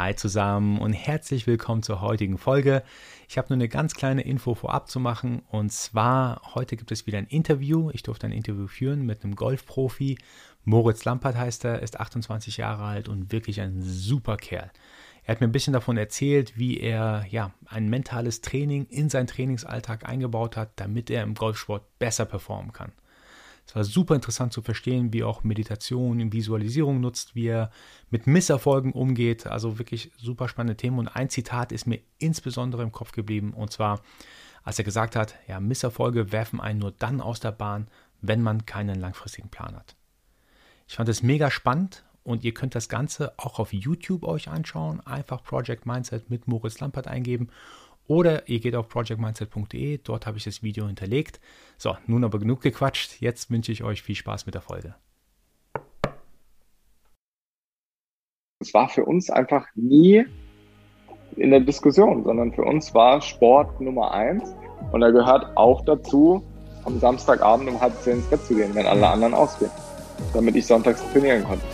Hi zusammen und herzlich willkommen zur heutigen Folge. Ich habe nur eine ganz kleine Info vorab zu machen und zwar heute gibt es wieder ein Interview. Ich durfte ein Interview führen mit einem Golfprofi. Moritz Lampert heißt er, ist 28 Jahre alt und wirklich ein super Kerl. Er hat mir ein bisschen davon erzählt, wie er ja ein mentales Training in seinen Trainingsalltag eingebaut hat, damit er im Golfsport besser performen kann. Es war super interessant zu verstehen, wie auch Meditation und Visualisierung nutzt, wie er mit Misserfolgen umgeht. Also wirklich super spannende Themen. Und ein Zitat ist mir insbesondere im Kopf geblieben. Und zwar, als er gesagt hat, ja, Misserfolge werfen einen nur dann aus der Bahn, wenn man keinen langfristigen Plan hat. Ich fand es mega spannend und ihr könnt das Ganze auch auf YouTube euch anschauen. Einfach Project Mindset mit Moritz Lampert eingeben oder ihr geht auf projectmindset.de, dort habe ich das Video hinterlegt. So, nun aber genug gequatscht. Jetzt wünsche ich euch viel Spaß mit der Folge. Es war für uns einfach nie in der Diskussion, sondern für uns war Sport Nummer eins. Und da gehört auch dazu, am Samstagabend um halb zehn ins Bett zu gehen, wenn alle anderen ausgehen, damit ich sonntags trainieren konnte.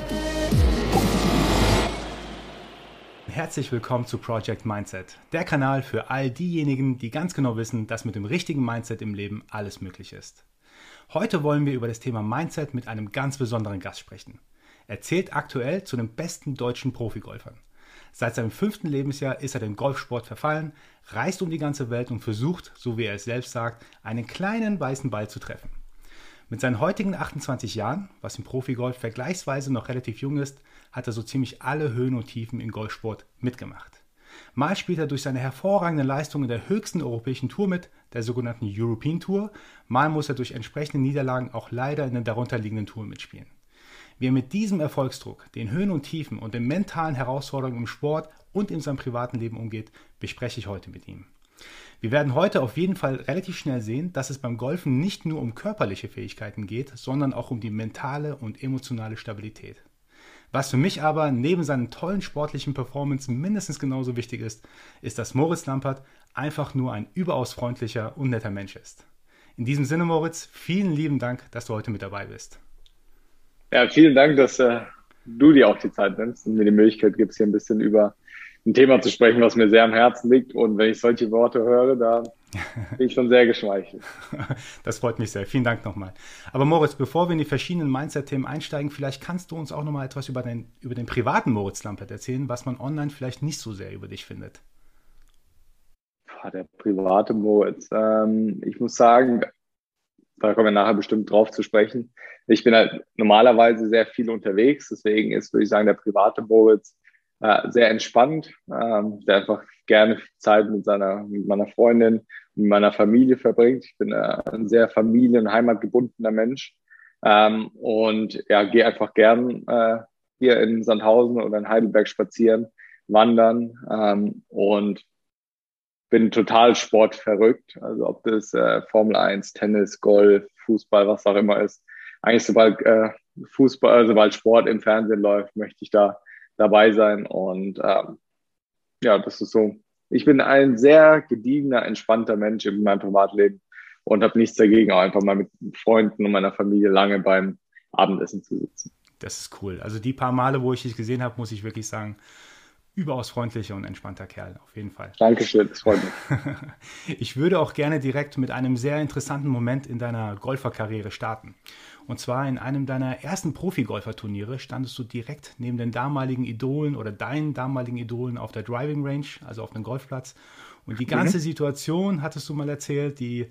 Herzlich willkommen zu Project Mindset, der Kanal für all diejenigen, die ganz genau wissen, dass mit dem richtigen Mindset im Leben alles möglich ist. Heute wollen wir über das Thema Mindset mit einem ganz besonderen Gast sprechen. Er zählt aktuell zu den besten deutschen Profigolfern. Seit seinem fünften Lebensjahr ist er dem Golfsport verfallen, reist um die ganze Welt und versucht, so wie er es selbst sagt, einen kleinen weißen Ball zu treffen. Mit seinen heutigen 28 Jahren, was im Profigolf vergleichsweise noch relativ jung ist, hat er so ziemlich alle Höhen und Tiefen im Golfsport mitgemacht. Mal spielt er durch seine hervorragende Leistung in der höchsten europäischen Tour mit, der sogenannten European Tour, mal muss er durch entsprechende Niederlagen auch leider in den darunterliegenden Touren mitspielen. Wie er mit diesem Erfolgsdruck, den Höhen und Tiefen und den mentalen Herausforderungen im Sport und in seinem privaten Leben umgeht, bespreche ich heute mit ihm. Wir werden heute auf jeden Fall relativ schnell sehen, dass es beim Golfen nicht nur um körperliche Fähigkeiten geht, sondern auch um die mentale und emotionale Stabilität. Was für mich aber neben seinen tollen sportlichen Performance mindestens genauso wichtig ist, ist, dass Moritz Lampert einfach nur ein überaus freundlicher und netter Mensch ist. In diesem Sinne, Moritz, vielen lieben Dank, dass du heute mit dabei bist. Ja, vielen Dank, dass äh, du dir auch die Zeit nimmst und mir die Möglichkeit gibst, hier ein bisschen über ein Thema zu sprechen, was mir sehr am Herzen liegt. Und wenn ich solche Worte höre, da bin ich schon sehr geschmeichelt. Das freut mich sehr. Vielen Dank nochmal. Aber Moritz, bevor wir in die verschiedenen Mindset-Themen einsteigen, vielleicht kannst du uns auch nochmal etwas über den, über den privaten Moritz Lampert erzählen, was man online vielleicht nicht so sehr über dich findet. Der private Moritz. Ähm, ich muss sagen, da kommen wir nachher bestimmt drauf zu sprechen. Ich bin halt normalerweise sehr viel unterwegs, deswegen ist, würde ich sagen, der private Moritz äh, sehr entspannt, ähm, der einfach gerne Zeit mit seiner, mit meiner Freundin, mit meiner Familie verbringt. Ich bin äh, ein sehr familien- und heimatgebundener Mensch ähm, und ja, gehe einfach gern äh, hier in Sandhausen oder in Heidelberg spazieren, wandern ähm, und bin total sportverrückt. Also ob das äh, Formel 1, Tennis, Golf, Fußball, was auch immer ist. Eigentlich sobald äh, Fußball, sobald Sport im Fernsehen läuft, möchte ich da dabei sein. Und ähm, ja, das ist so. Ich bin ein sehr gediegener, entspannter Mensch in meinem Privatleben und habe nichts dagegen, auch einfach mal mit Freunden und meiner Familie lange beim Abendessen zu sitzen. Das ist cool. Also die paar Male, wo ich dich gesehen habe, muss ich wirklich sagen, überaus freundlicher und entspannter Kerl, auf jeden Fall. Dankeschön, das freut mich. ich würde auch gerne direkt mit einem sehr interessanten Moment in deiner Golferkarriere starten. Und zwar in einem deiner ersten Profi-Golfer-Turniere standest du direkt neben den damaligen Idolen oder deinen damaligen Idolen auf der Driving Range, also auf dem Golfplatz. Und die ganze mhm. Situation hattest du mal erzählt, die,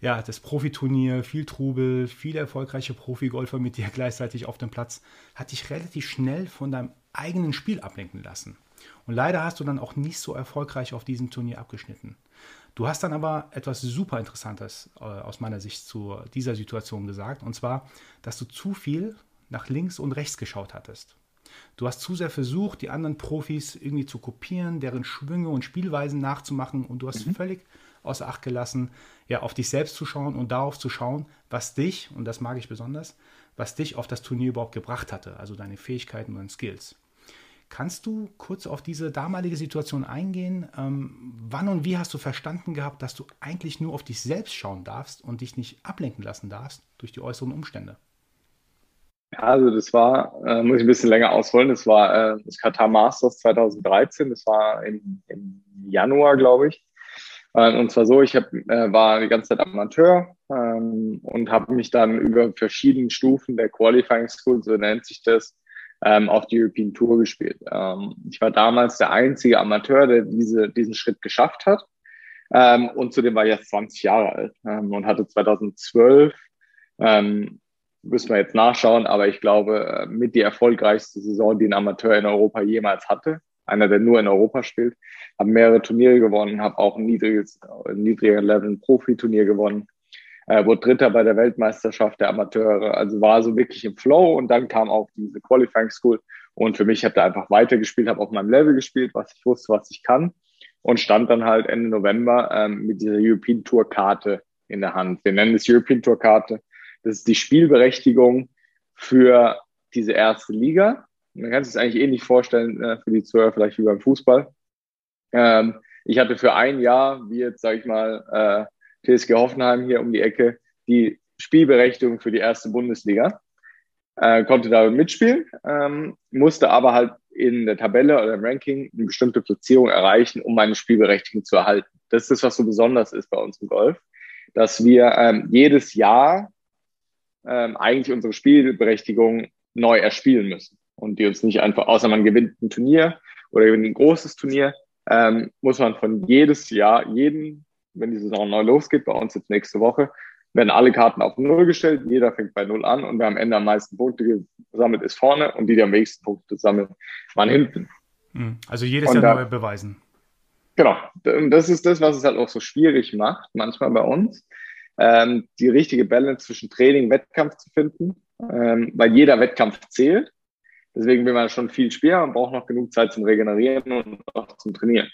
ja, das Profiturnier, viel Trubel, viele erfolgreiche Profigolfer mit dir gleichzeitig auf dem Platz, hat dich relativ schnell von deinem eigenen Spiel ablenken lassen. Und leider hast du dann auch nicht so erfolgreich auf diesem Turnier abgeschnitten. Du hast dann aber etwas super Interessantes äh, aus meiner Sicht zu dieser Situation gesagt, und zwar, dass du zu viel nach links und rechts geschaut hattest. Du hast zu sehr versucht, die anderen Profis irgendwie zu kopieren, deren Schwünge und Spielweisen nachzumachen und du hast mhm. völlig außer Acht gelassen, ja, auf dich selbst zu schauen und darauf zu schauen, was dich, und das mag ich besonders, was dich auf das Turnier überhaupt gebracht hatte, also deine Fähigkeiten und Skills. Kannst du kurz auf diese damalige Situation eingehen? Ähm, wann und wie hast du verstanden gehabt, dass du eigentlich nur auf dich selbst schauen darfst und dich nicht ablenken lassen darfst durch die äußeren Umstände? Ja, also das war, äh, muss ich ein bisschen länger ausholen, das war äh, das Qatar Masters 2013, das war im, im Januar, glaube ich. Äh, und zwar so, ich hab, äh, war die ganze Zeit Amateur ähm, und habe mich dann über verschiedene Stufen der Qualifying School, so nennt sich das, ähm, auf die European Tour gespielt. Ähm, ich war damals der einzige Amateur, der diese, diesen Schritt geschafft hat. Ähm, und zudem war ich jetzt 20 Jahre alt ähm, und hatte 2012, ähm, müssen wir jetzt nachschauen, aber ich glaube, äh, mit die erfolgreichste Saison, die ein Amateur in Europa jemals hatte. Einer, der nur in Europa spielt. Habe mehrere Turniere gewonnen, habe auch ein niedriges, niedriger Level ein Profiturnier gewonnen äh, wurde Dritter bei der Weltmeisterschaft der Amateure. Also war so wirklich im Flow und dann kam auch diese Qualifying School und für mich habe da einfach weitergespielt, habe auf meinem Level gespielt, was ich wusste, was ich kann und stand dann halt Ende November ähm, mit dieser European Tour Karte in der Hand. Wir nennen es European Tour Karte. Das ist die Spielberechtigung für diese erste Liga. Man kann sich das eigentlich ähnlich vorstellen äh, für die Zuhörer, vielleicht wie beim Fußball. Ähm, ich hatte für ein Jahr, wie jetzt, sage ich mal, äh, TSG Hoffenheim hier um die Ecke die Spielberechtigung für die erste Bundesliga. Äh, konnte da mitspielen, ähm, musste aber halt in der Tabelle oder im Ranking eine bestimmte Platzierung erreichen, um meine Spielberechtigung zu erhalten. Das ist was so besonders ist bei uns im Golf, dass wir ähm, jedes Jahr ähm, eigentlich unsere Spielberechtigung neu erspielen müssen und die uns nicht einfach, außer man gewinnt ein Turnier oder gewinnt ein großes Turnier, ähm, muss man von jedes Jahr, jeden wenn die Saison neu losgeht, bei uns jetzt nächste Woche, werden alle Karten auf Null gestellt, jeder fängt bei Null an und wer am Ende am meisten Punkte gesammelt ist vorne und die, die am wenigsten Punkte sammeln, waren hinten. Hm, also jedes Jahr neu beweisen. Genau, und das ist das, was es halt auch so schwierig macht, manchmal bei uns, ähm, die richtige Balance zwischen Training und Wettkampf zu finden, ähm, weil jeder Wettkampf zählt. Deswegen will man schon viel spielen, man braucht noch genug Zeit zum Regenerieren und auch zum Trainieren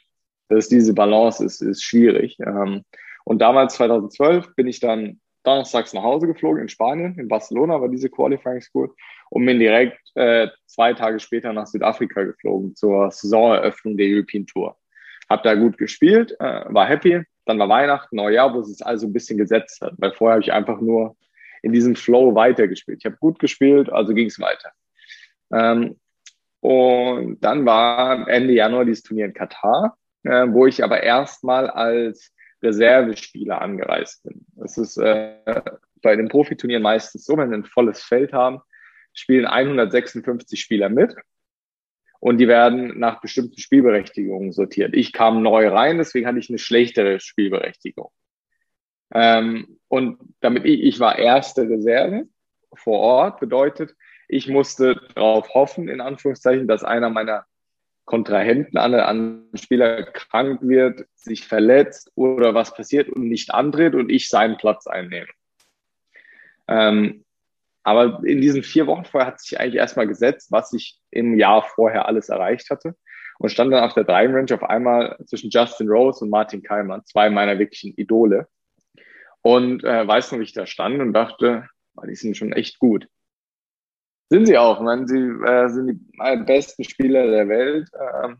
dass diese Balance ist, ist schwierig. Ähm, und damals, 2012, bin ich dann donnerstags nach Hause geflogen in Spanien, in Barcelona war diese Qualifying School und bin direkt äh, zwei Tage später nach Südafrika geflogen zur Saisoneröffnung der European Tour. Hab da gut gespielt, äh, war happy. Dann war Weihnachten, Neujahr, wo es also ein bisschen gesetzt hat, weil vorher habe ich einfach nur in diesem Flow weitergespielt. Ich habe gut gespielt, also ging es weiter. Ähm, und dann war Ende Januar dieses Turnier in Katar äh, wo ich aber erstmal als Reservespieler angereist bin. Das ist äh, bei den Profiturnieren meistens so, wenn wir ein volles Feld haben, spielen 156 Spieler mit und die werden nach bestimmten Spielberechtigungen sortiert. Ich kam neu rein, deswegen hatte ich eine schlechtere Spielberechtigung. Ähm, und damit ich, ich war erste Reserve vor Ort, bedeutet, ich musste darauf hoffen, in Anführungszeichen, dass einer meiner Kontrahenten an, an Spieler krank wird, sich verletzt oder was passiert und nicht antritt und ich seinen Platz einnehme. Ähm, aber in diesen vier Wochen vorher hat sich eigentlich erstmal gesetzt, was ich im Jahr vorher alles erreicht hatte und stand dann auf der Driving Range auf einmal zwischen Justin Rose und Martin Keimann, zwei meiner wirklichen Idole. Und äh, weiß noch, wie ich da stand und dachte, die sind schon echt gut. Sind sie auch. Meine, sie äh, sind die besten Spieler der Welt. Ähm,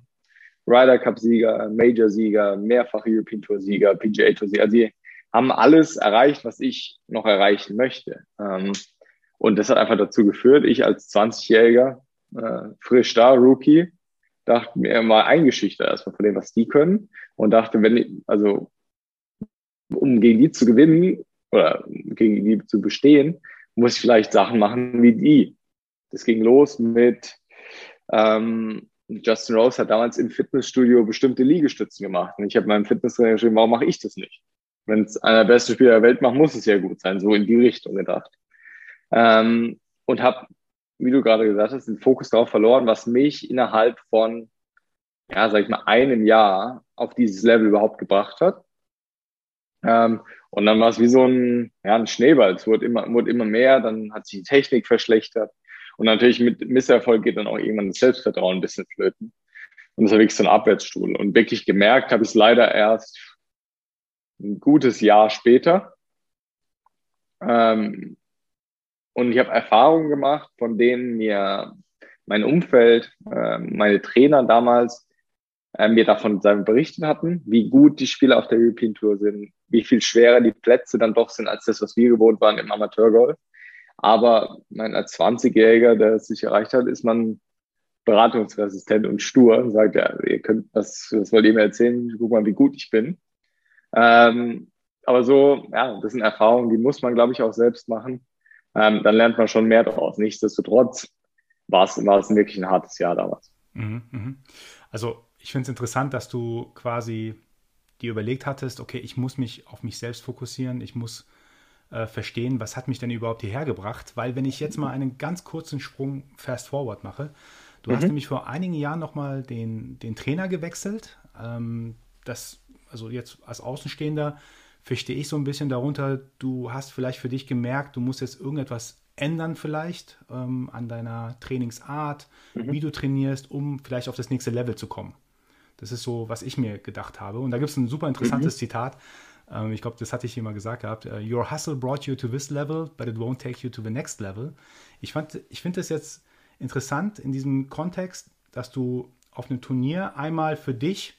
Ryder Cup-Sieger, Major-Sieger, mehrfach European Tour-Sieger, PGA Tour-Sieger. Also sie haben alles erreicht, was ich noch erreichen möchte. Ähm, und das hat einfach dazu geführt, ich als 20-Jähriger, äh, frisch da, Rookie, dachte mir mal eingeschüchtert erstmal von dem, was die können. Und dachte, wenn ich, also, um gegen die zu gewinnen oder gegen die zu bestehen, muss ich vielleicht Sachen machen wie die. Das ging los mit ähm, Justin Rose hat damals im Fitnessstudio bestimmte Liegestützen gemacht. Und ich habe meinem Fitnesstrainer geschrieben, warum mache ich das nicht? Wenn es einer der besten Spieler der Welt macht, muss es ja gut sein. So in die Richtung gedacht. Ähm, und habe, wie du gerade gesagt hast, den Fokus darauf verloren, was mich innerhalb von, ja, sag ich mal, einem Jahr auf dieses Level überhaupt gebracht hat. Ähm, und dann war es wie so ein, ja, ein Schneeball. Es wurde immer, wurde immer mehr, dann hat sich die Technik verschlechtert. Und natürlich mit Misserfolg geht dann auch irgendwann das Selbstvertrauen ein bisschen flöten. Und das war wirklich so ein Abwärtsstuhl. Und wirklich gemerkt habe ich es leider erst ein gutes Jahr später. Ähm, und ich habe Erfahrungen gemacht, von denen mir mein Umfeld, äh, meine Trainer damals äh, mir davon berichtet hatten, wie gut die Spieler auf der European Tour sind, wie viel schwerer die Plätze dann doch sind als das, was wir gewohnt waren im Amateurgolf. Aber mein, als 20-Jähriger, der es sich erreicht hat, ist man beratungsresistent und stur und sagt, ja, ihr könnt, was, was wollt ihr mir erzählen? Guck mal, wie gut ich bin. Ähm, aber so, ja, das sind Erfahrungen, die muss man, glaube ich, auch selbst machen. Ähm, dann lernt man schon mehr daraus. Nichtsdestotrotz war es, war es wirklich ein hartes Jahr damals. Mhm, mhm. Also ich finde es interessant, dass du quasi dir überlegt hattest, okay, ich muss mich auf mich selbst fokussieren, ich muss äh, verstehen, was hat mich denn überhaupt hierher gebracht, weil wenn ich jetzt mal einen ganz kurzen Sprung fast forward mache, du mhm. hast nämlich vor einigen Jahren nochmal den, den Trainer gewechselt, ähm, das, also jetzt als Außenstehender verstehe ich so ein bisschen darunter, du hast vielleicht für dich gemerkt, du musst jetzt irgendetwas ändern vielleicht ähm, an deiner Trainingsart, mhm. wie du trainierst, um vielleicht auf das nächste Level zu kommen. Das ist so, was ich mir gedacht habe. Und da gibt es ein super interessantes mhm. Zitat. Ähm, ich glaube, das hatte ich hier mal gesagt gehabt. Uh, Your hustle brought you to this level, but it won't take you to the next level. Ich, ich finde es jetzt interessant in diesem Kontext, dass du auf einem Turnier einmal für dich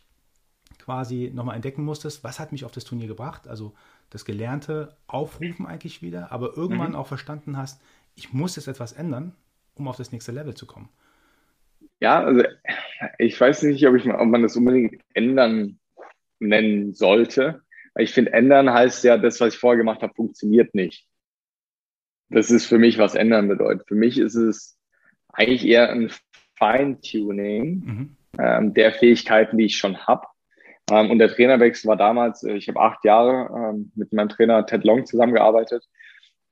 quasi nochmal entdecken musstest, was hat mich auf das Turnier gebracht, also das Gelernte aufrufen eigentlich wieder, aber irgendwann mhm. auch verstanden hast, ich muss jetzt etwas ändern, um auf das nächste Level zu kommen. Ja, also ich weiß nicht, ob, ich, ob man das unbedingt ändern nennen sollte. Ich finde, ändern heißt ja, das, was ich vorher gemacht habe, funktioniert nicht. Das ist für mich, was ändern bedeutet. Für mich ist es eigentlich eher ein Feintuning mhm. ähm, der Fähigkeiten, die ich schon habe. Ähm, und der Trainerwechsel war damals, äh, ich habe acht Jahre ähm, mit meinem Trainer Ted Long zusammengearbeitet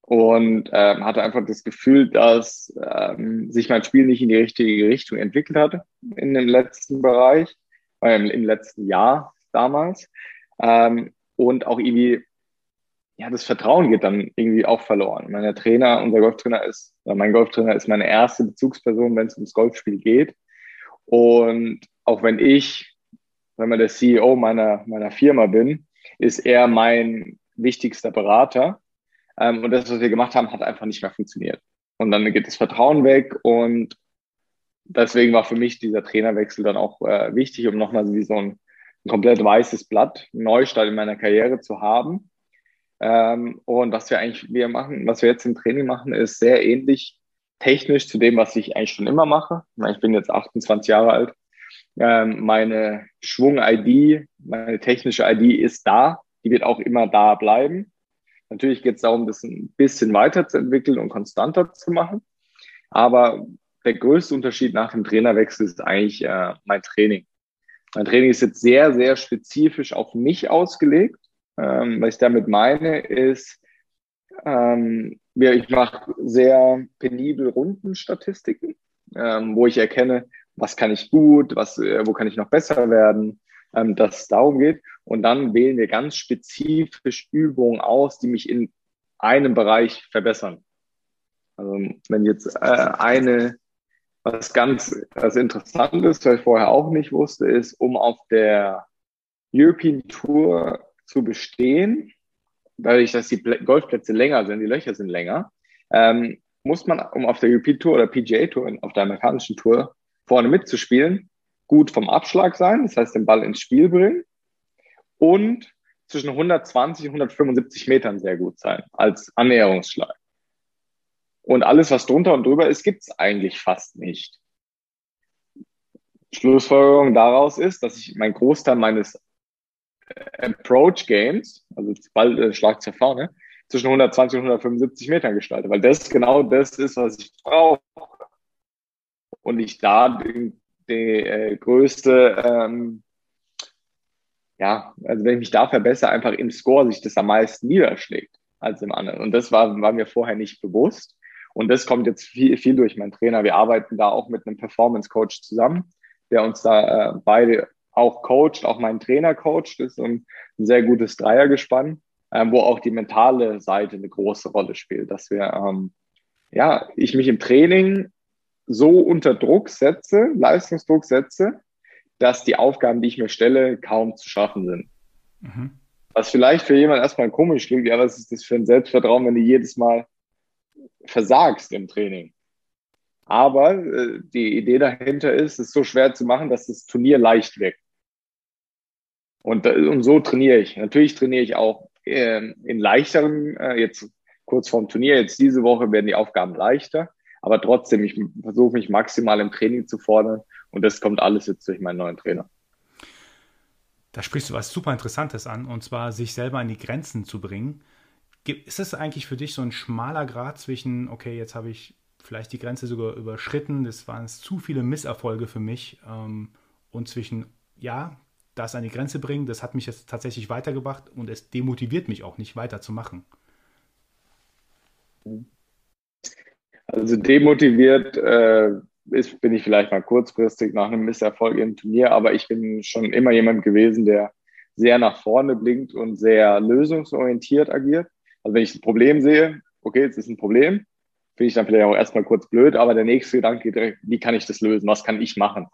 und ähm, hatte einfach das Gefühl, dass ähm, sich mein Spiel nicht in die richtige Richtung entwickelt hatte in dem letzten Bereich, äh, im, im letzten Jahr damals. Ähm, und auch irgendwie, ja, das Vertrauen geht dann irgendwie auch verloren. Mein Trainer, unser Golftrainer ist, mein Golftrainer ist meine erste Bezugsperson, wenn es ums Golfspiel geht. Und auch wenn ich wenn man der CEO meiner, meiner Firma bin, ist er mein wichtigster Berater. Ähm, und das, was wir gemacht haben, hat einfach nicht mehr funktioniert. Und dann geht das Vertrauen weg und deswegen war für mich dieser Trainerwechsel dann auch äh, wichtig, um nochmal wie so ein, ein komplett weißes Blatt, Neustart in meiner Karriere zu haben. Ähm, und was wir eigentlich wir machen, was wir jetzt im Training machen, ist sehr ähnlich technisch zu dem, was ich eigentlich schon immer mache. Ich bin jetzt 28 Jahre alt ähm, meine Schwung-ID, meine technische ID ist da. Die wird auch immer da bleiben. Natürlich geht es darum, das ein bisschen weiterzuentwickeln und konstanter zu machen. Aber der größte Unterschied nach dem Trainerwechsel ist eigentlich äh, mein Training. Mein Training ist jetzt sehr, sehr spezifisch auf mich ausgelegt. Ähm, was ich damit meine, ist, ähm, ich mache sehr penibel Rundenstatistiken, ähm, wo ich erkenne, was kann ich gut, was, äh, wo kann ich noch besser werden, ähm, dass es darum geht. Und dann wählen wir ganz spezifisch Übungen aus, die mich in einem Bereich verbessern. Also wenn jetzt äh, eine, was ganz was interessant ist, was ich vorher auch nicht wusste, ist, um auf der European Tour zu bestehen, dadurch, dass die Golfplätze länger sind, die Löcher sind länger, ähm, muss man, um auf der European Tour oder PGA Tour, auf der amerikanischen Tour vorne mitzuspielen, gut vom Abschlag sein, das heißt den Ball ins Spiel bringen und zwischen 120 und 175 Metern sehr gut sein als Annäherungsschlag. Und alles, was drunter und drüber ist, gibt es eigentlich fast nicht. Schlussfolgerung daraus ist, dass ich mein Großteil meines äh, Approach Games, also Ball, äh, Schlag zur Vorne, zwischen 120 und 175 Metern gestalte, weil das genau das ist, was ich brauche und ich da die, die äh, größte, ähm, ja, also wenn ich mich da verbessere, einfach im Score sich das am meisten niederschlägt als im anderen. Und das war, war mir vorher nicht bewusst. Und das kommt jetzt viel, viel durch meinen Trainer. Wir arbeiten da auch mit einem Performance Coach zusammen, der uns da äh, beide auch coacht, auch meinen Trainer coacht. Das ist ein, ein sehr gutes Dreiergespann, äh, wo auch die mentale Seite eine große Rolle spielt, dass wir, ähm, ja, ich mich im Training so unter Druck setze, Leistungsdruck setze, dass die Aufgaben, die ich mir stelle, kaum zu schaffen sind. Mhm. Was vielleicht für jemanden erstmal komisch klingt, ja, was ist das für ein Selbstvertrauen, wenn du jedes Mal versagst im Training? Aber äh, die Idee dahinter ist, es so schwer zu machen, dass das Turnier leicht wirkt. Und, äh, und so trainiere ich. Natürlich trainiere ich auch äh, in leichteren, äh, jetzt kurz vorm Turnier. Jetzt diese Woche werden die Aufgaben leichter, aber trotzdem, ich versuche mich maximal im Training zu fordern und das kommt alles jetzt durch meinen neuen Trainer. Da sprichst du was super Interessantes an, und zwar sich selber an die Grenzen zu bringen. Ist es eigentlich für dich so ein schmaler Grad zwischen, okay, jetzt habe ich vielleicht die Grenze sogar überschritten, das waren zu viele Misserfolge für mich, ähm, und zwischen, ja, das an die Grenze bringen, das hat mich jetzt tatsächlich weitergebracht und es demotiviert mich auch nicht weiterzumachen. Also demotiviert äh, ist, bin ich vielleicht mal kurzfristig nach einem Misserfolg im Turnier, aber ich bin schon immer jemand gewesen, der sehr nach vorne blinkt und sehr lösungsorientiert agiert. Also wenn ich ein Problem sehe, okay, jetzt ist ein Problem, finde ich dann vielleicht auch erstmal kurz blöd, aber der nächste Gedanke direkt, wie kann ich das lösen? Was kann ich machen?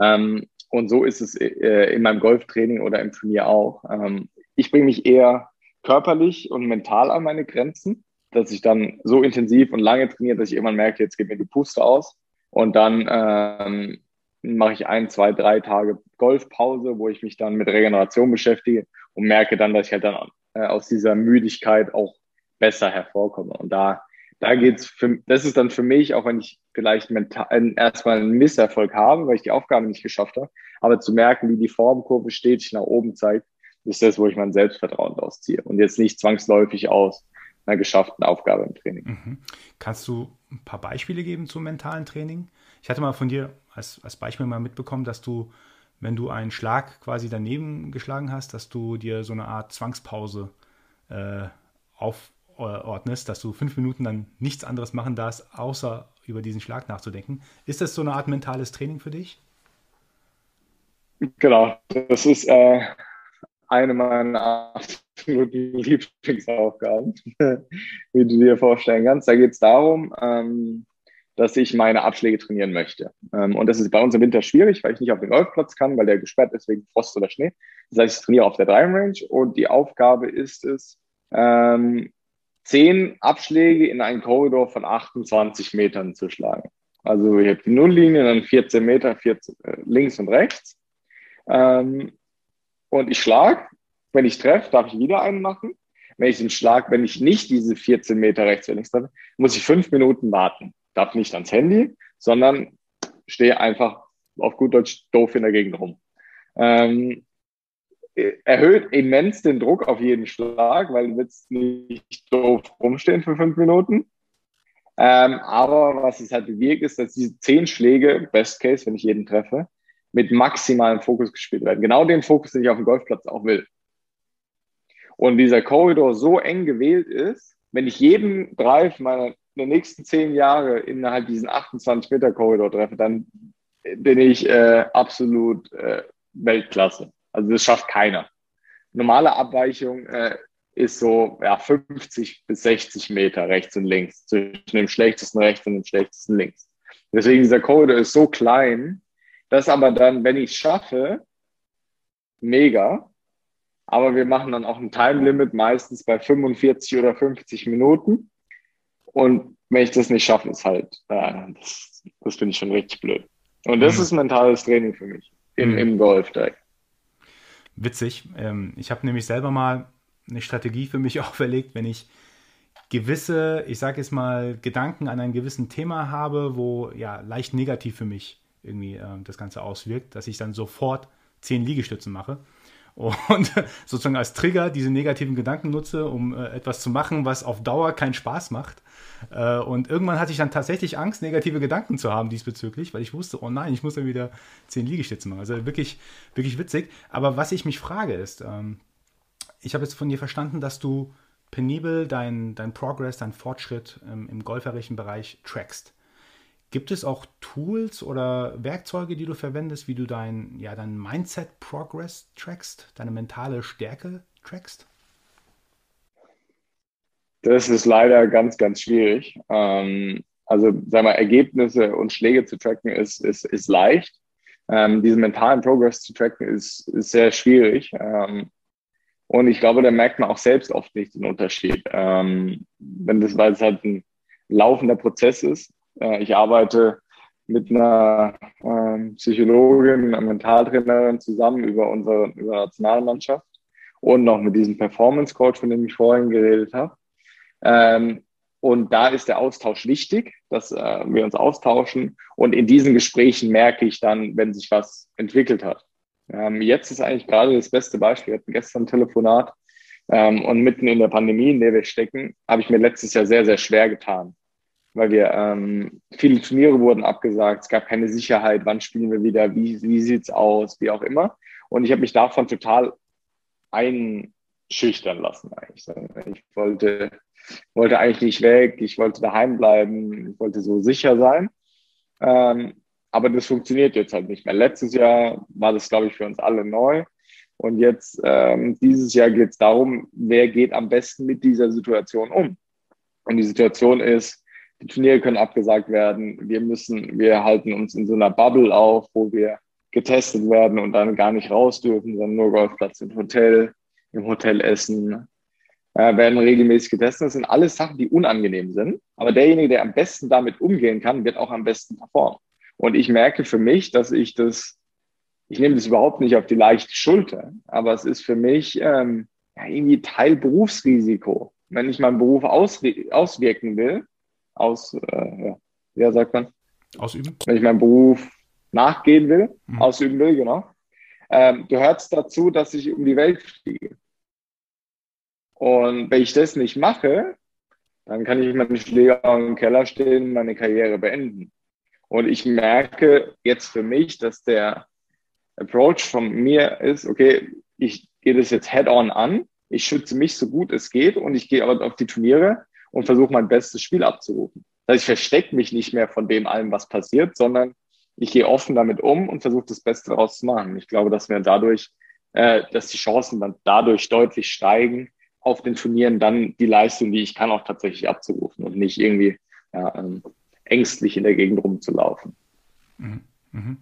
Ähm, und so ist es äh, in meinem Golftraining oder im Turnier auch. Ähm, ich bringe mich eher körperlich und mental an meine Grenzen, dass ich dann so intensiv und lange trainiere, dass ich irgendwann merke, jetzt geht mir die Puste aus. Und dann ähm, mache ich ein, zwei, drei Tage Golfpause, wo ich mich dann mit Regeneration beschäftige und merke dann, dass ich halt dann äh, aus dieser Müdigkeit auch besser hervorkomme. Und da da geht's für, das ist dann für mich, auch wenn ich vielleicht mental, erstmal einen Misserfolg habe, weil ich die Aufgabe nicht geschafft habe, aber zu merken, wie die Formkurve stetig nach oben zeigt, ist das, wo ich mein Selbstvertrauen ausziehe und jetzt nicht zwangsläufig aus einer geschafften Aufgabe im Training. Mhm. Kannst du ein paar Beispiele geben zum mentalen Training? Ich hatte mal von dir als, als Beispiel mal mitbekommen, dass du, wenn du einen Schlag quasi daneben geschlagen hast, dass du dir so eine Art Zwangspause äh, auf, ordnest, dass du fünf Minuten dann nichts anderes machen darfst, außer über diesen Schlag nachzudenken. Ist das so eine Art mentales Training für dich? Genau, das ist äh, eine meiner absoluten Lieblingsaufgaben, wie du dir vorstellen kannst. Da geht es darum, ähm, dass ich meine Abschläge trainieren möchte. Ähm, und das ist bei uns im Winter schwierig, weil ich nicht auf den Golfplatz kann, weil der gesperrt ist wegen Frost oder Schnee. Das heißt, ich trainiere auf der Driving Range und die Aufgabe ist es, ähm, zehn Abschläge in einen Korridor von 28 Metern zu schlagen. Also ich habe die Nulllinie, dann 14 Meter 14, äh, links und rechts. Ähm, und ich schlage. Wenn ich treffe, darf ich wieder einen machen. Wenn ich den Schlag, wenn ich nicht diese 14 Meter rechts oder links treffe, muss ich fünf Minuten warten. Darf nicht ans Handy, sondern stehe einfach auf gut Deutsch doof in der Gegend rum. Ähm, erhöht immens den Druck auf jeden Schlag, weil du willst nicht doof rumstehen für fünf Minuten. Ähm, aber was es halt bewirkt, ist, dass diese zehn Schläge, Best Case, wenn ich jeden treffe, mit maximalem Fokus gespielt werden. Genau den Fokus, den ich auf dem Golfplatz auch will. Und dieser Korridor so eng gewählt ist, wenn ich jeden Drive meiner der nächsten zehn Jahre innerhalb diesen 28 Meter Korridor treffe, dann bin ich äh, absolut äh, Weltklasse. Also das schafft keiner. Normale Abweichung äh, ist so ja, 50 bis 60 Meter rechts und links, zwischen dem schlechtesten rechts und dem schlechtesten links. Deswegen dieser Korridor ist so klein, dass aber dann, wenn ich es schaffe, mega. Aber wir machen dann auch ein Time Limit meistens bei 45 oder 50 Minuten. Und wenn ich das nicht schaffe, ist halt, äh, das, das finde ich schon richtig blöd. Und das mhm. ist mentales Training für mich im, mhm. im Golf direkt witzig. Ähm, ich habe nämlich selber mal eine Strategie für mich auferlegt, wenn ich gewisse, ich sage jetzt mal, Gedanken an ein gewissen Thema habe, wo ja leicht negativ für mich irgendwie äh, das Ganze auswirkt, dass ich dann sofort zehn Liegestützen mache und sozusagen als Trigger diese negativen Gedanken nutze, um äh, etwas zu machen, was auf Dauer keinen Spaß macht. Äh, und irgendwann hatte ich dann tatsächlich Angst, negative Gedanken zu haben diesbezüglich, weil ich wusste, oh nein, ich muss dann wieder zehn Liegestütze machen. Also wirklich, wirklich witzig. Aber was ich mich frage ist, ähm, ich habe jetzt von dir verstanden, dass du penibel dein, dein Progress, dein Fortschritt im golferischen Bereich trackst. Gibt es auch Tools oder Werkzeuge, die du verwendest, wie du dein, ja, dein Mindset-Progress trackst, deine mentale Stärke trackst? Das ist leider ganz, ganz schwierig. Ähm, also, sag mal, Ergebnisse und Schläge zu tracken ist, ist, ist leicht. Ähm, diesen mentalen Progress zu tracken ist, ist sehr schwierig. Ähm, und ich glaube, da merkt man auch selbst oft nicht den Unterschied. Ähm, wenn das, weil es halt ein laufender Prozess ist äh, ich arbeite mit einer ähm, Psychologin, einer Mentaltrainerin zusammen über unsere über Nationalmannschaft und noch mit diesem Performance Coach, von dem ich vorhin geredet habe. Ähm, und da ist der Austausch wichtig, dass äh, wir uns austauschen. Und in diesen Gesprächen merke ich dann, wenn sich was entwickelt hat. Ähm, jetzt ist eigentlich gerade das beste Beispiel. Wir hatten gestern ein Telefonat ähm, und mitten in der Pandemie, in der wir stecken, habe ich mir letztes Jahr sehr, sehr schwer getan. Weil wir ähm, viele Turniere wurden abgesagt, es gab keine Sicherheit, wann spielen wir wieder, wie, wie sieht es aus, wie auch immer. Und ich habe mich davon total einschüchtern lassen eigentlich. Ich wollte, wollte eigentlich nicht weg, ich wollte daheim bleiben, ich wollte so sicher sein. Ähm, aber das funktioniert jetzt halt nicht mehr. Letztes Jahr war das, glaube ich, für uns alle neu. Und jetzt, ähm, dieses Jahr geht es darum, wer geht am besten mit dieser Situation um. Und die Situation ist, die Turniere können abgesagt werden. Wir müssen, wir halten uns in so einer Bubble auf, wo wir getestet werden und dann gar nicht raus dürfen, sondern nur Golfplatz im Hotel, im Hotel essen, äh, werden regelmäßig getestet. Das sind alles Sachen, die unangenehm sind. Aber derjenige, der am besten damit umgehen kann, wird auch am besten performen. Und ich merke für mich, dass ich das, ich nehme das überhaupt nicht auf die leichte Schulter, aber es ist für mich ähm, ja, irgendwie Teil Berufsrisiko. Wenn ich meinen Beruf auswirken will, aus, äh, ja, wie sagt man? Ausüben. Wenn ich meinen Beruf nachgehen will, mhm. ausüben will, genau, ähm, gehört es dazu, dass ich um die Welt fliege. Und wenn ich das nicht mache, dann kann ich meine Schläger im Keller stehen, meine Karriere beenden. Und ich merke jetzt für mich, dass der Approach von mir ist, okay, ich gehe das jetzt head-on an, ich schütze mich so gut es geht und ich gehe aber auf die Turniere und versuche mein bestes Spiel abzurufen. Das heißt, ich verstecke mich nicht mehr von dem allem, was passiert, sondern ich gehe offen damit um und versuche das Beste daraus zu machen. Ich glaube, dass wir dadurch, äh, dass die Chancen dann dadurch deutlich steigen, auf den Turnieren dann die Leistung, die ich kann, auch tatsächlich abzurufen und nicht irgendwie ja, ähm, ängstlich in der Gegend rumzulaufen. Mhm. Mhm.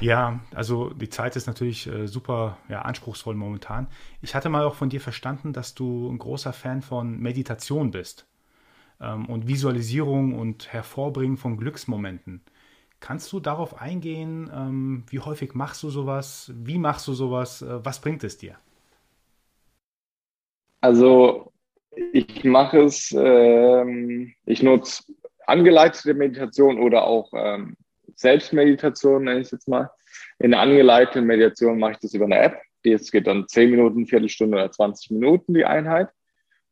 Ja, also die Zeit ist natürlich äh, super ja, anspruchsvoll momentan. Ich hatte mal auch von dir verstanden, dass du ein großer Fan von Meditation bist ähm, und Visualisierung und Hervorbringen von Glücksmomenten. Kannst du darauf eingehen? Ähm, wie häufig machst du sowas? Wie machst du sowas? Äh, was bringt es dir? Also ich mache es, ähm, ich nutze angeleitete Meditation oder auch ähm, Selbstmeditation, nenne ich es jetzt mal. In der angeleiteten Meditation mache ich das über eine App. Das geht dann 10 Minuten, Viertelstunde oder 20 Minuten die Einheit.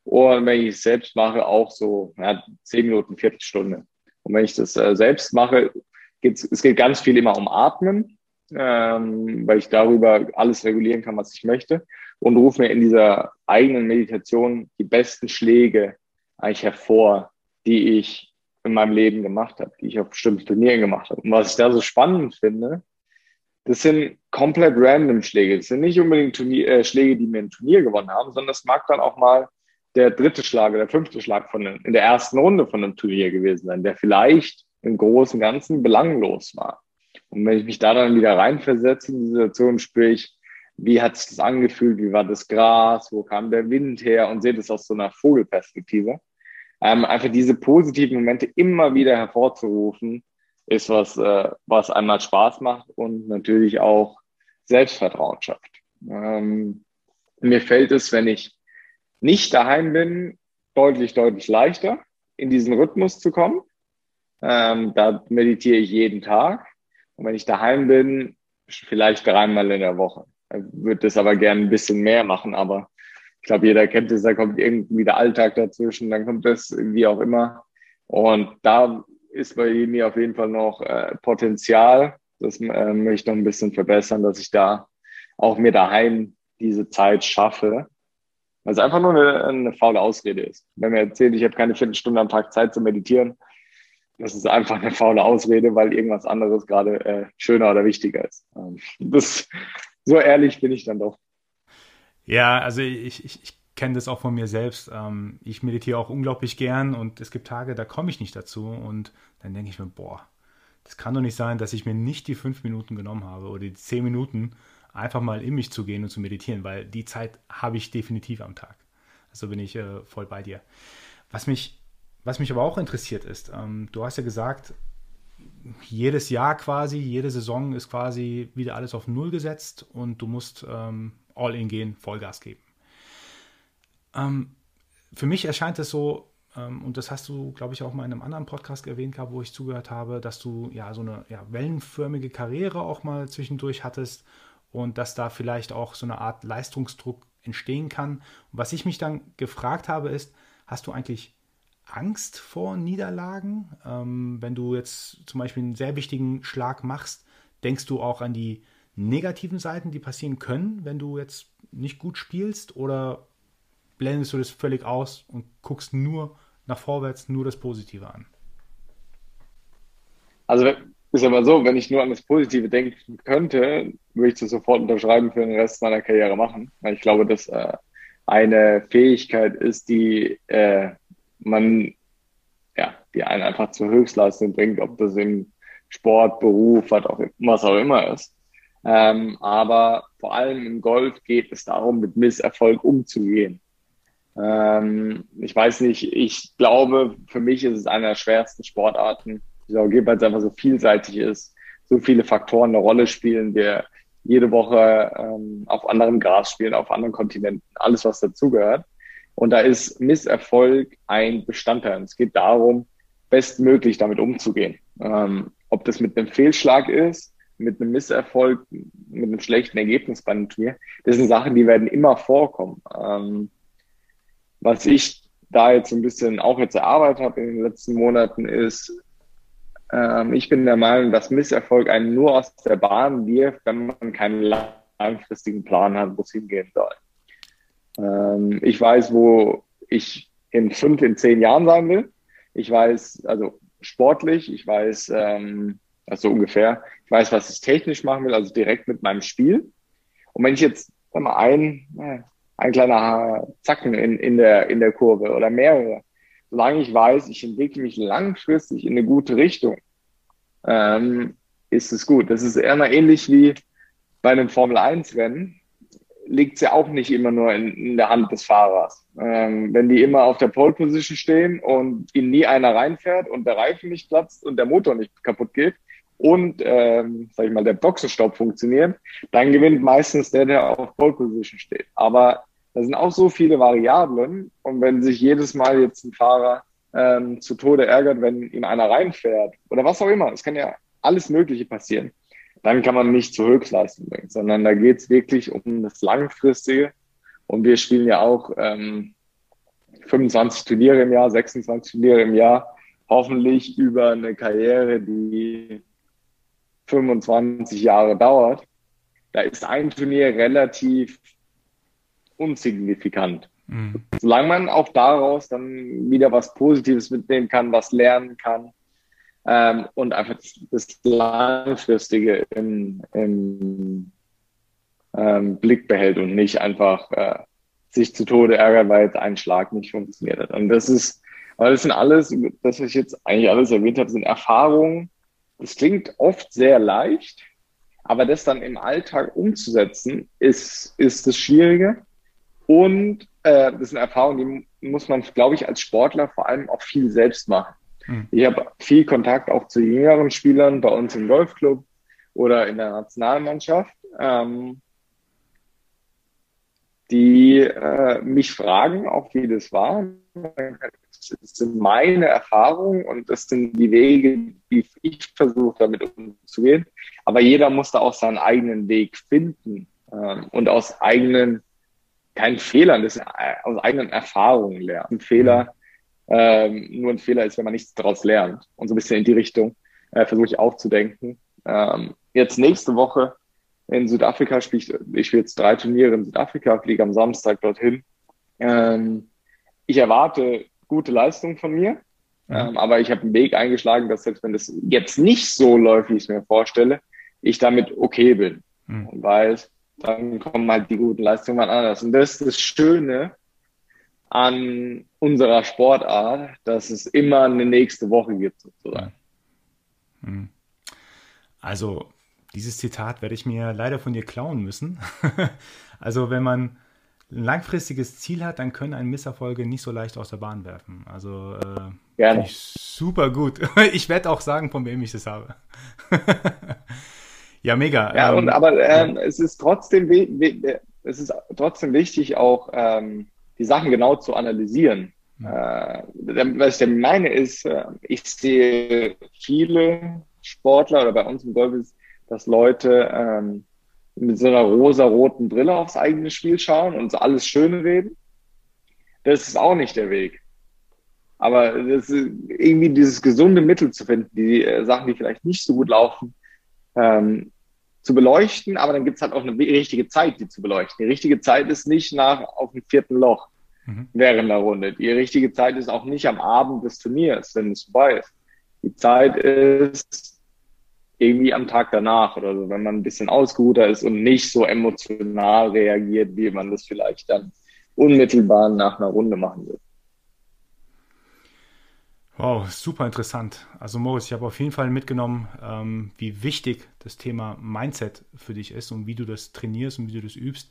Und wenn ich es selbst mache, auch so ja, 10 Minuten, Viertelstunde. Und wenn ich das äh, selbst mache, geht es geht ganz viel immer um Atmen, ähm, weil ich darüber alles regulieren kann, was ich möchte. Und rufe mir in dieser eigenen Meditation die besten Schläge eigentlich hervor, die ich in meinem Leben gemacht habe, die ich auf bestimmten Turnieren gemacht habe. Und was ich da so spannend finde, das sind komplett random Schläge. Das sind nicht unbedingt Turnier, äh, Schläge, die mir ein Turnier gewonnen haben, sondern es mag dann auch mal der dritte Schlag oder der fünfte Schlag von einem, in der ersten Runde von einem Turnier gewesen sein, der vielleicht im Großen und Ganzen belanglos war. Und wenn ich mich da dann wieder reinversetze in die Situation, spüre ich, wie hat das angefühlt, wie war das Gras, wo kam der Wind her und sehe das aus so einer Vogelperspektive ähm, einfach diese positiven Momente immer wieder hervorzurufen, ist was, äh, was einmal Spaß macht und natürlich auch Selbstvertrauen schafft. Ähm, mir fällt es, wenn ich nicht daheim bin, deutlich, deutlich leichter, in diesen Rhythmus zu kommen. Ähm, da meditiere ich jeden Tag. Und wenn ich daheim bin, vielleicht dreimal in der Woche. Würde das aber gerne ein bisschen mehr machen, aber ich glaube, jeder kennt es, da kommt irgendwie der Alltag dazwischen, dann kommt das wie auch immer. Und da ist bei mir auf jeden Fall noch äh, Potenzial. Das äh, möchte ich noch ein bisschen verbessern, dass ich da auch mir daheim diese Zeit schaffe. Weil es einfach nur eine, eine faule Ausrede ist. Wenn mir erzählt, ich habe keine Viertelstunde am Tag Zeit zu meditieren, das ist einfach eine faule Ausrede, weil irgendwas anderes gerade äh, schöner oder wichtiger ist. Ähm, das, so ehrlich bin ich dann doch. Ja, also ich, ich, ich kenne das auch von mir selbst. Ähm, ich meditiere auch unglaublich gern und es gibt Tage, da komme ich nicht dazu und dann denke ich mir, boah, das kann doch nicht sein, dass ich mir nicht die fünf Minuten genommen habe oder die zehn Minuten einfach mal in mich zu gehen und zu meditieren, weil die Zeit habe ich definitiv am Tag. Also bin ich äh, voll bei dir. Was mich, was mich aber auch interessiert ist, ähm, du hast ja gesagt, jedes Jahr quasi, jede Saison ist quasi wieder alles auf Null gesetzt und du musst ähm, all in gehen, Vollgas geben. Ähm, für mich erscheint es so, ähm, und das hast du, glaube ich, auch mal in einem anderen Podcast erwähnt gehabt, wo ich zugehört habe, dass du ja so eine ja, wellenförmige Karriere auch mal zwischendurch hattest und dass da vielleicht auch so eine Art Leistungsdruck entstehen kann. Und was ich mich dann gefragt habe, ist, hast du eigentlich Angst vor Niederlagen? Ähm, wenn du jetzt zum Beispiel einen sehr wichtigen Schlag machst, denkst du auch an die negativen Seiten, die passieren können, wenn du jetzt nicht gut spielst? Oder blendest du das völlig aus und guckst nur nach vorwärts, nur das Positive an? Also ist aber so, wenn ich nur an das Positive denken könnte, würde ich das sofort unterschreiben für den Rest meiner Karriere machen. Ich glaube, dass äh, eine Fähigkeit ist, die äh, man, ja, die einen einfach zur Höchstleistung bringt, ob das im Sport, Beruf, was auch, was auch immer ist. Ähm, aber vor allem im Golf geht es darum, mit Misserfolg umzugehen. Ähm, ich weiß nicht, ich glaube, für mich ist es eine der schwersten Sportarten, die auch weil es einfach so vielseitig ist, so viele Faktoren eine Rolle spielen, wir jede Woche ähm, auf anderem Gras spielen, auf anderen Kontinenten, alles, was dazugehört. Und da ist Misserfolg ein Bestandteil. Es geht darum, bestmöglich damit umzugehen. Ähm, ob das mit einem Fehlschlag ist, mit einem Misserfolg, mit einem schlechten Ergebnis bei einem Turnier, das sind Sachen, die werden immer vorkommen. Ähm, was ich da jetzt ein bisschen auch jetzt erarbeitet habe in den letzten Monaten ist, ähm, ich bin der Meinung, dass Misserfolg einen nur aus der Bahn wirft, wenn man keinen langfristigen Plan hat, wo es hingehen soll. Ähm, ich weiß, wo ich in fünf, in zehn Jahren sein will. Ich weiß, also sportlich, ich weiß, ähm, also ungefähr, ich weiß, was ich technisch machen will, also direkt mit meinem Spiel. Und wenn ich jetzt sag mal, ein, ein kleiner Zacken in, in, der, in der Kurve oder mehrere. Solange ich weiß, ich entwickle mich langfristig in eine gute Richtung, ähm, ist es gut. Das ist mal ähnlich wie bei einem Formel-1-Rennen. Liegt es ja auch nicht immer nur in, in der Hand des Fahrers. Ähm, wenn die immer auf der Pole-Position stehen und ihnen nie einer reinfährt und der Reifen nicht platzt und der Motor nicht kaputt geht, und, ähm, sag ich mal, der Boxenstopp funktioniert, dann gewinnt meistens der, der auf Pole Position steht. Aber da sind auch so viele Variablen. Und wenn sich jedes Mal jetzt ein Fahrer ähm, zu Tode ärgert, wenn ihm einer reinfährt oder was auch immer, es kann ja alles Mögliche passieren, dann kann man nicht zur Höchstleistung bringen, sondern da geht es wirklich um das Langfristige. Und wir spielen ja auch ähm, 25 Turniere im Jahr, 26 Turniere im Jahr, hoffentlich über eine Karriere, die 25 Jahre dauert. Da ist ein Turnier relativ unsignifikant. Mhm. Solange man auch daraus dann wieder was Positives mitnehmen kann, was lernen kann ähm, und einfach das, das Langfristige im, im ähm, Blick behält und nicht einfach äh, sich zu Tode ärgert, weil jetzt ein Schlag nicht funktioniert hat. Und das ist, aber das sind alles, das was ich jetzt eigentlich alles erwähnt habe, sind Erfahrungen. Das klingt oft sehr leicht, aber das dann im Alltag umzusetzen, ist, ist das Schwierige. Und äh, das sind Erfahrungen, die muss man, glaube ich, als Sportler vor allem auch viel selbst machen. Mhm. Ich habe viel Kontakt auch zu jüngeren Spielern bei uns im Golfclub oder in der Nationalmannschaft, ähm, die äh, mich fragen, auch wie das war. Das sind meine Erfahrungen und das sind die Wege, wie ich versuche, damit umzugehen. Aber jeder muss da auch seinen eigenen Weg finden ähm, und aus eigenen kein Fehler, das ist aus eigenen Erfahrungen lernen. Ein Fehler, ähm, nur ein Fehler ist, wenn man nichts daraus lernt. Und so ein bisschen in die Richtung äh, versuche ich aufzudenken. Ähm, jetzt nächste Woche in Südafrika spiele ich, ich spiele jetzt drei Turniere in Südafrika, fliege am Samstag dorthin. Ähm, ich erwarte gute Leistung von mir, ähm, aber ich habe einen Weg eingeschlagen, dass selbst wenn das jetzt nicht so läuft, wie ich es mir vorstelle, ich damit okay bin. Mhm. Und weiß, dann kommen halt die guten Leistungen mal anders. Und das ist das Schöne an unserer Sportart, dass es immer eine nächste Woche gibt, sozusagen. Hm. Also, dieses Zitat werde ich mir leider von dir klauen müssen. also, wenn man ein langfristiges Ziel hat, dann können einen Misserfolge nicht so leicht aus der Bahn werfen. Also, äh, Gerne. super gut. Ich werde auch sagen, von wem ich das habe. Ja, mega. Ja, ähm, und, aber ähm, ja. es ist trotzdem es ist trotzdem wichtig, auch ähm, die Sachen genau zu analysieren. Äh, was ich meine ist, äh, ich sehe viele Sportler oder bei uns im Golf ist, dass Leute ähm, mit so einer rosa-roten Brille aufs eigene Spiel schauen und so alles schön reden. Das ist auch nicht der Weg. Aber irgendwie dieses gesunde Mittel zu finden, die äh, Sachen, die vielleicht nicht so gut laufen, ähm, zu beleuchten, aber dann gibt es halt auch eine richtige Zeit, die zu beleuchten. Die richtige Zeit ist nicht nach auf dem vierten Loch mhm. während der Runde. Die richtige Zeit ist auch nicht am Abend des Turniers, wenn es vorbei ist. Die Zeit ist irgendwie am Tag danach oder so, wenn man ein bisschen ausgeruhter ist und nicht so emotional reagiert, wie man das vielleicht dann unmittelbar nach einer Runde machen würde. Wow, super interessant. Also Moritz, ich habe auf jeden Fall mitgenommen, ähm, wie wichtig das Thema Mindset für dich ist und wie du das trainierst und wie du das übst.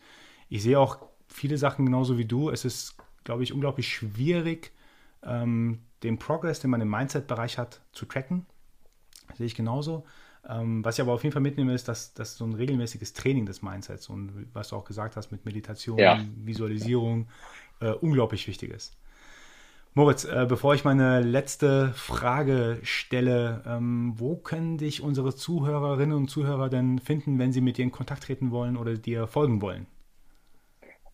Ich sehe auch viele Sachen genauso wie du. Es ist, glaube ich, unglaublich schwierig, ähm, den Progress, den man im Mindset-Bereich hat, zu tracken. Das sehe ich genauso. Ähm, was ich aber auf jeden Fall mitnehme, ist, dass, dass so ein regelmäßiges Training des Mindsets und was du auch gesagt hast mit Meditation, ja. Visualisierung, äh, unglaublich wichtig ist. Moritz, äh, bevor ich meine letzte Frage stelle, ähm, wo können dich unsere Zuhörerinnen und Zuhörer denn finden, wenn sie mit dir in Kontakt treten wollen oder dir folgen wollen?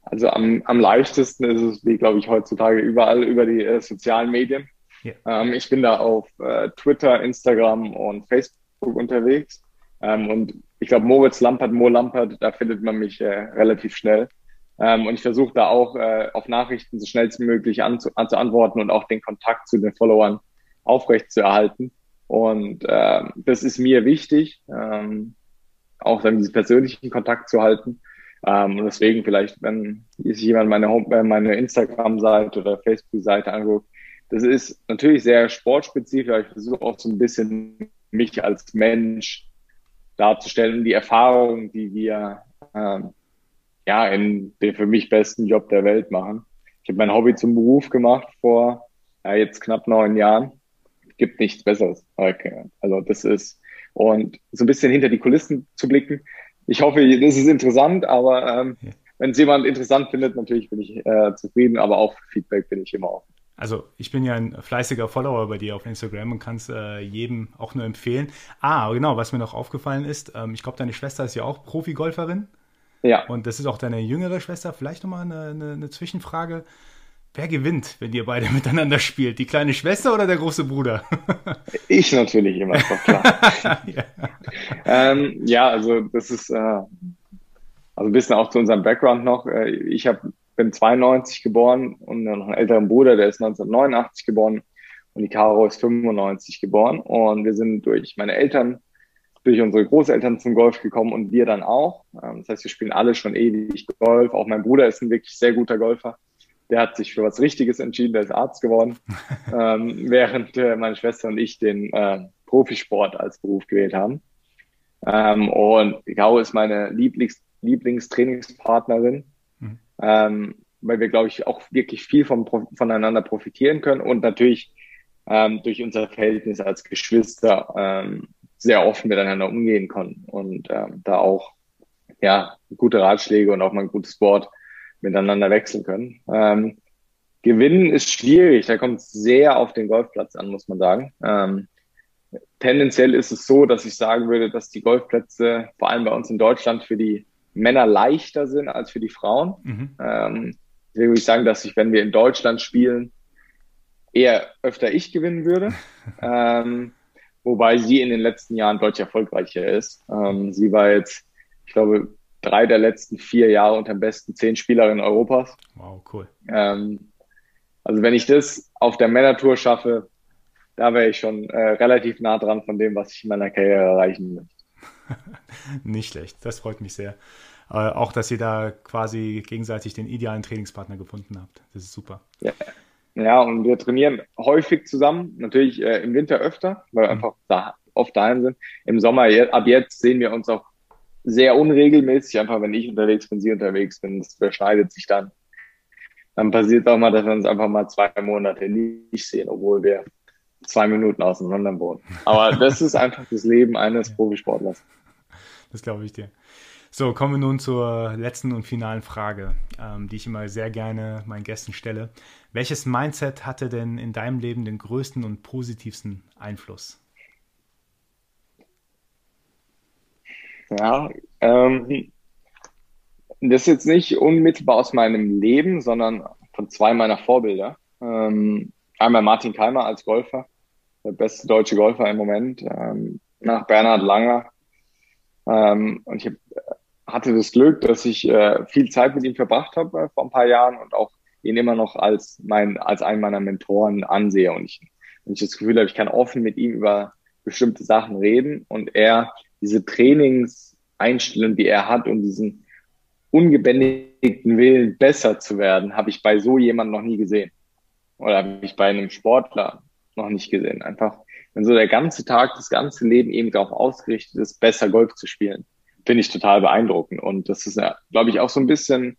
Also am, am leichtesten ist es, wie glaube ich heutzutage überall über die äh, sozialen Medien. Yeah. Ähm, ich bin da auf äh, Twitter, Instagram und Facebook unterwegs. Ähm, und ich glaube, Moritz Lampert, Mo Lampert, da findet man mich äh, relativ schnell. Ähm, und ich versuche da auch äh, auf Nachrichten so schnellstmöglich anzu anzuantworten und auch den Kontakt zu den Followern aufrecht zu erhalten. Und äh, das ist mir wichtig, ähm, auch dann diesen persönlichen Kontakt zu halten. Ähm, und deswegen vielleicht, wenn sich jemand meine, Home äh, meine Instagram-Seite oder Facebook-Seite anguckt, das ist natürlich sehr sportspezifisch, aber ich versuche auch so ein bisschen mich als Mensch darzustellen und die Erfahrungen, die wir ähm, ja, in den für mich besten Job der Welt machen. Ich habe mein Hobby zum Beruf gemacht vor ja, jetzt knapp neun Jahren. Gibt nichts Besseres. Okay. Also das ist und so ein bisschen hinter die Kulissen zu blicken. Ich hoffe, das ist interessant, aber ähm, wenn es jemand interessant findet, natürlich bin ich äh, zufrieden, aber auch für Feedback bin ich immer offen. Also ich bin ja ein fleißiger Follower bei dir auf Instagram und kann es äh, jedem auch nur empfehlen. Ah, genau, was mir noch aufgefallen ist, ähm, ich glaube, deine Schwester ist ja auch Profi-Golferin. Ja. Und das ist auch deine jüngere Schwester. Vielleicht nochmal eine, eine, eine Zwischenfrage. Wer gewinnt, wenn ihr beide miteinander spielt? Die kleine Schwester oder der große Bruder? ich natürlich immer, ist doch klar. ja. Ähm, ja. also das ist äh, also ein bisschen auch zu unserem Background noch. Äh, ich hab, bin 92 geboren und noch einen älteren Bruder, der ist 1989 geboren und die Caro ist 95 geboren. Und wir sind durch meine Eltern durch unsere Großeltern zum Golf gekommen und wir dann auch. Ähm, das heißt, wir spielen alle schon ewig Golf. Auch mein Bruder ist ein wirklich sehr guter Golfer. Der hat sich für was Richtiges entschieden, der ist Arzt geworden, ähm, während äh, meine Schwester und ich den äh, Profisport als Beruf gewählt haben. Ähm, und Gau ist meine Lieblings Lieblingstrainingspartnerin, mhm. ähm, weil wir, glaube ich, auch wirklich viel vom, voneinander profitieren können und natürlich ähm, durch unser Verhältnis als Geschwister ähm, sehr offen miteinander umgehen konnten und ähm, da auch ja gute Ratschläge und auch mal ein gutes Wort miteinander wechseln können. Ähm, gewinnen ist schwierig, da kommt es sehr auf den Golfplatz an, muss man sagen. Ähm, tendenziell ist es so, dass ich sagen würde, dass die Golfplätze vor allem bei uns in Deutschland für die Männer leichter sind als für die Frauen. Mhm. Ähm, deswegen würde ich sagen, dass ich, wenn wir in Deutschland spielen, eher öfter ich gewinnen würde. ähm, wobei sie in den letzten Jahren deutlich erfolgreicher ist. Ähm, sie war jetzt, ich glaube, drei der letzten vier Jahre unter den besten zehn Spielerinnen Europas. Wow, cool. Ähm, also wenn ich das auf der Männertour schaffe, da wäre ich schon äh, relativ nah dran von dem, was ich in meiner Karriere erreichen möchte. Nicht schlecht, das freut mich sehr. Äh, auch, dass ihr da quasi gegenseitig den idealen Trainingspartner gefunden habt. Das ist super. Ja. Ja, und wir trainieren häufig zusammen, natürlich äh, im Winter öfter, weil wir mhm. einfach da oft daheim sind. Im Sommer, ab jetzt sehen wir uns auch sehr unregelmäßig, einfach wenn ich unterwegs bin, sie unterwegs bin, das überschneidet sich dann. Dann passiert auch mal, dass wir uns einfach mal zwei Monate nicht sehen, obwohl wir zwei Minuten auseinander wohnen. Aber das ist einfach das Leben eines Profisportlers. Das glaube ich dir. So, kommen wir nun zur letzten und finalen Frage, ähm, die ich immer sehr gerne meinen Gästen stelle. Welches Mindset hatte denn in deinem Leben den größten und positivsten Einfluss? Ja, ähm, das ist jetzt nicht unmittelbar aus meinem Leben, sondern von zwei meiner Vorbilder. Ähm, einmal Martin Keimer als Golfer, der beste deutsche Golfer im Moment, ähm, nach Bernhard Langer. Ähm, und ich hab, hatte das Glück, dass ich äh, viel Zeit mit ihm verbracht habe äh, vor ein paar Jahren und auch ihn immer noch als mein als einen meiner Mentoren ansehe und ich, und ich das Gefühl habe, ich kann offen mit ihm über bestimmte Sachen reden und er diese Trainingseinstellung, die er hat und diesen ungebändigten Willen, besser zu werden, habe ich bei so jemandem noch nie gesehen. Oder habe ich bei einem Sportler noch nicht gesehen. Einfach, wenn so der ganze Tag, das ganze Leben eben darauf ausgerichtet ist, besser Golf zu spielen, finde ich total beeindruckend. Und das ist, glaube ich, auch so ein bisschen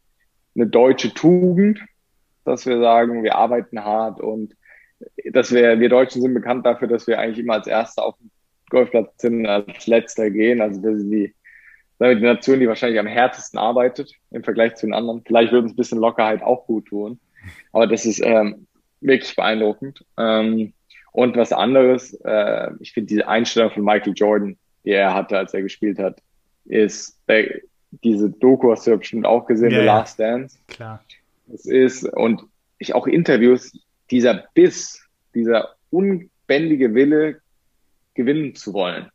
eine deutsche Tugend, dass wir sagen, wir arbeiten hart und dass wir, wir Deutschen sind bekannt dafür, dass wir eigentlich immer als Erster auf dem Golfplatz sind, als Letzter gehen. Also wir sind die damit die Nation, die wahrscheinlich am härtesten arbeitet im Vergleich zu den anderen. Vielleicht würde uns ein bisschen Lockerheit auch gut tun. Aber das ist ähm, wirklich beeindruckend. Ähm, und was anderes, äh, ich finde diese Einstellung von Michael Jordan, die er hatte, als er gespielt hat, ist, äh, diese Doku hast du ja bestimmt auch gesehen, yeah, The Last Dance. Klar. Es ist, und ich auch Interviews, dieser Biss, dieser unbändige Wille, gewinnen zu wollen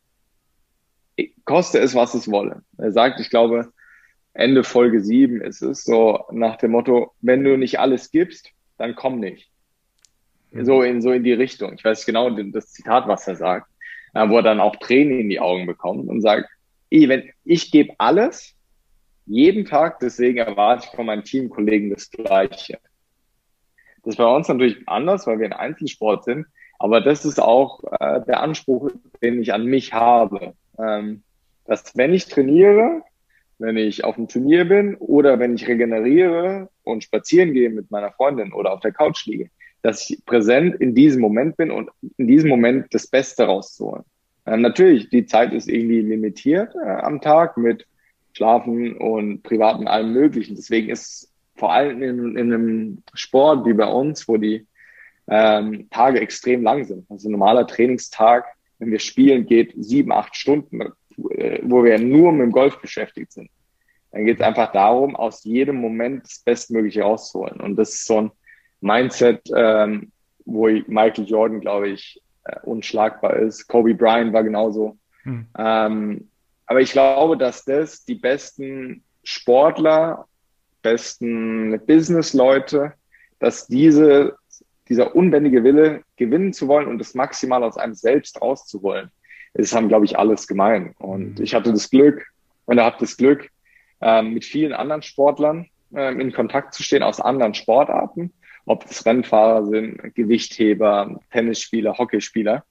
koste es, was es wolle. Er sagt, ich glaube, Ende Folge 7 ist es so nach dem Motto, wenn du nicht alles gibst, dann komm nicht. So in, so in die Richtung. Ich weiß genau das Zitat, was er sagt, äh, wo er dann auch Tränen in die Augen bekommt und sagt, ich, wenn ich gebe alles, jeden Tag, deswegen erwarte ich von meinen Teamkollegen das Gleiche. Das ist bei uns natürlich anders, weil wir ein Einzelsport sind, aber das ist auch äh, der Anspruch, den ich an mich habe ähm, dass wenn ich trainiere, wenn ich auf dem Turnier bin oder wenn ich regeneriere und spazieren gehe mit meiner Freundin oder auf der Couch liege, dass ich präsent in diesem Moment bin und in diesem Moment das Beste rauszuholen. Ähm, natürlich, die Zeit ist irgendwie limitiert äh, am Tag mit Schlafen und Privaten allem Möglichen. Deswegen ist vor allem in, in einem Sport wie bei uns, wo die ähm, Tage extrem lang sind. Also ein normaler Trainingstag wenn wir spielen, geht sieben, acht Stunden, äh, wo wir nur mit dem Golf beschäftigt sind. Dann geht es einfach darum, aus jedem Moment das Bestmögliche rauszuholen. Und das ist so ein Mindset, ähm, wo Michael Jordan, glaube ich, äh, unschlagbar ist. Kobe Bryant war genauso. Hm. Ähm, aber ich glaube, dass das die besten Sportler, besten Businessleute, dass diese dieser unbändige Wille, gewinnen zu wollen und das maximal aus einem selbst rauszuholen, das haben, glaube ich, alles gemein. Und mhm. ich hatte das Glück, und er hat das Glück, ähm, mit vielen anderen Sportlern ähm, in Kontakt zu stehen aus anderen Sportarten, ob es Rennfahrer sind, Gewichtheber, Tennisspieler, Hockeyspieler.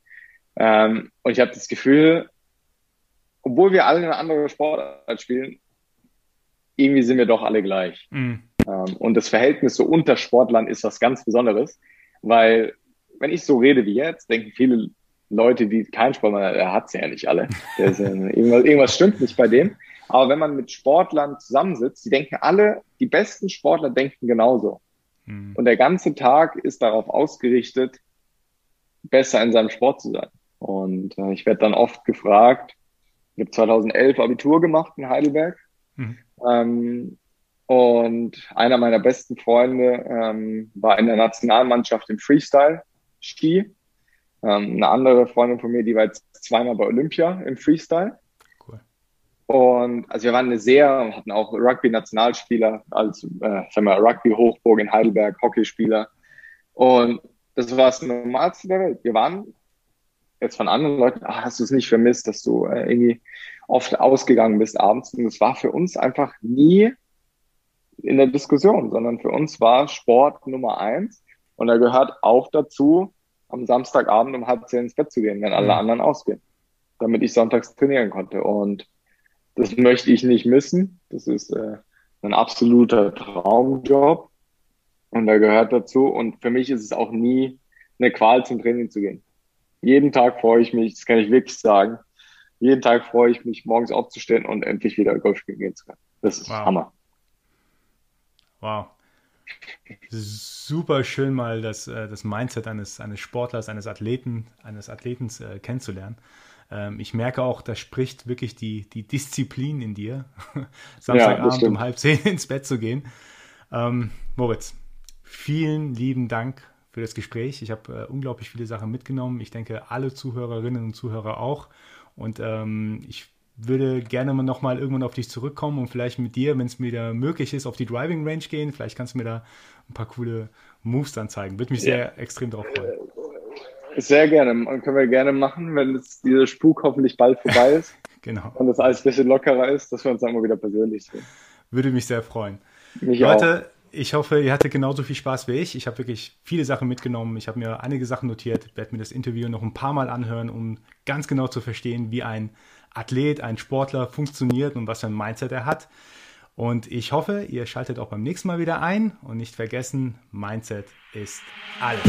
Ähm, und ich habe das Gefühl, obwohl wir alle eine andere Sportart spielen, irgendwie sind wir doch alle gleich. Mhm. Ähm, und das Verhältnis so unter Sportlern ist was ganz Besonderes. Weil, wenn ich so rede wie jetzt, denken viele Leute, die keinen Sport machen, er hat sie ja nicht alle. Äh, irgendwas, irgendwas stimmt nicht bei dem. Aber wenn man mit Sportlern zusammensitzt, die denken alle, die besten Sportler denken genauso. Mhm. Und der ganze Tag ist darauf ausgerichtet, besser in seinem Sport zu sein. Und äh, ich werde dann oft gefragt, ich habe 2011 Abitur gemacht in Heidelberg. Mhm. Ähm, und einer meiner besten Freunde ähm, war in der Nationalmannschaft im Freestyle-Ski. Ähm, eine andere Freundin von mir, die war jetzt zweimal bei Olympia im Freestyle. Und also wir waren eine sehr, hatten auch Rugby-Nationalspieler, als äh, sagen wir, Rugby-Hochburg in Heidelberg, Hockeyspieler. Und das war das Normalste der Welt. Wir waren jetzt von anderen Leuten, ach, hast du es nicht vermisst, dass du äh, irgendwie oft ausgegangen bist abends. Und es war für uns einfach nie in der Diskussion, sondern für uns war Sport Nummer eins. Und da gehört auch dazu, am Samstagabend um halb zehn ins Bett zu gehen, wenn alle mhm. anderen ausgehen, damit ich sonntags trainieren konnte. Und das möchte ich nicht missen. Das ist äh, ein absoluter Traumjob. Und da gehört dazu. Und für mich ist es auch nie eine Qual zum Training zu gehen. Jeden Tag freue ich mich, das kann ich wirklich sagen, jeden Tag freue ich mich, morgens aufzustehen und endlich wieder Golf spielen gehen zu können. Das ist wow. Hammer. Wow. Super schön mal das, äh, das Mindset eines, eines Sportlers, eines Athleten, eines Athletens äh, kennenzulernen. Ähm, ich merke auch, da spricht wirklich die, die Disziplin in dir, Samstagabend ja, um halb zehn ins Bett zu gehen. Ähm, Moritz, vielen lieben Dank für das Gespräch. Ich habe äh, unglaublich viele Sachen mitgenommen. Ich denke, alle Zuhörerinnen und Zuhörer auch. Und ähm, ich würde gerne mal nochmal irgendwann auf dich zurückkommen und vielleicht mit dir, wenn es mir da möglich ist, auf die Driving Range gehen. Vielleicht kannst du mir da ein paar coole Moves dann zeigen. Würde mich sehr ja. extrem darauf freuen. Sehr gerne. Können wir gerne machen, wenn jetzt dieser Spuk hoffentlich bald vorbei ist. genau. Und das alles ein bisschen lockerer ist, dass wir uns dann mal wieder persönlich sehen. Würde mich sehr freuen. Mich Leute, auch. ich hoffe, ihr hattet genauso viel Spaß wie ich. Ich habe wirklich viele Sachen mitgenommen. Ich habe mir einige Sachen notiert, Ich werde mir das Interview noch ein paar Mal anhören, um ganz genau zu verstehen, wie ein Athlet, ein Sportler funktioniert und was für ein Mindset er hat. Und ich hoffe, ihr schaltet auch beim nächsten Mal wieder ein und nicht vergessen, Mindset ist alles.